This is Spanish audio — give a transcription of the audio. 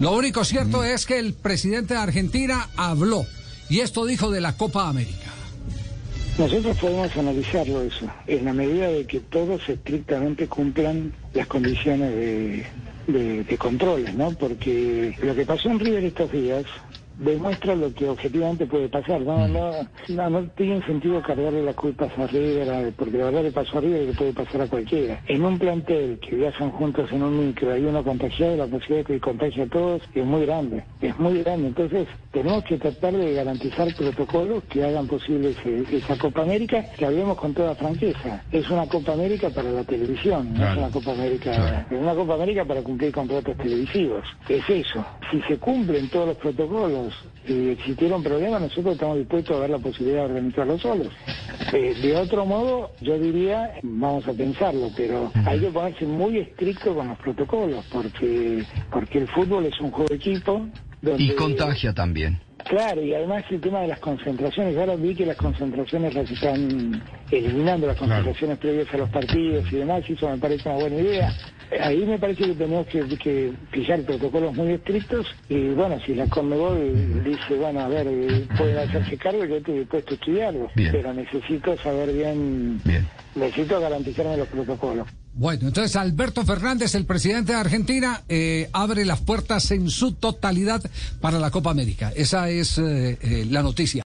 Lo único cierto es que el presidente de Argentina habló y esto dijo de la Copa América. Nosotros podemos analizarlo eso, en la medida de que todos estrictamente cumplan las condiciones de, de, de controles, ¿no? Porque lo que pasó en River estos días demuestra lo que objetivamente puede pasar. No, no, no, no tiene sentido cargarle las culpas a River, porque la verdad le pasó a River y le puede pasar a cualquiera. En un plantel que viajan juntos en un micro, hay uno contagiado, la posibilidad de que contagie a todos es muy grande, es muy grande. Entonces, tenemos que tratar de garantizar protocolos que hagan posible ese- esa Copa América, que hablemos con toda franqueza. Es una Copa América para la televisión, no Claro. es una Copa América, Claro. es una Copa América para cumplir contratos televisivos. Es eso. Si se cumplen todos los protocolos y existieron problemas, nosotros estamos dispuestos a ver la posibilidad de organizarlo solos. Eh, de otro modo, yo diría, vamos a pensarlo, pero hay que ponerse muy estricto con los protocolos, porque, porque el fútbol es un juego de equipo. Donde, Y contagia también. Claro, y además el tema de las concentraciones, ahora vi que las concentraciones las están eliminando, las concentraciones previas a los partidos y demás, y eso me parece una buena idea. Ahí me parece que tenemos que, que fijar protocolos muy estrictos y bueno, si la Conmebol dice, bueno, a ver, eh, pueden hacerse cargo, yo estoy dispuesto a estudiarlo, Bien. pero necesito saber bien, Bien. necesito garantizarme los protocolos. Bueno, entonces Alberto Fernández, el presidente de Argentina, eh, abre las puertas en su totalidad para la Copa América. Esa es eh, eh, la noticia.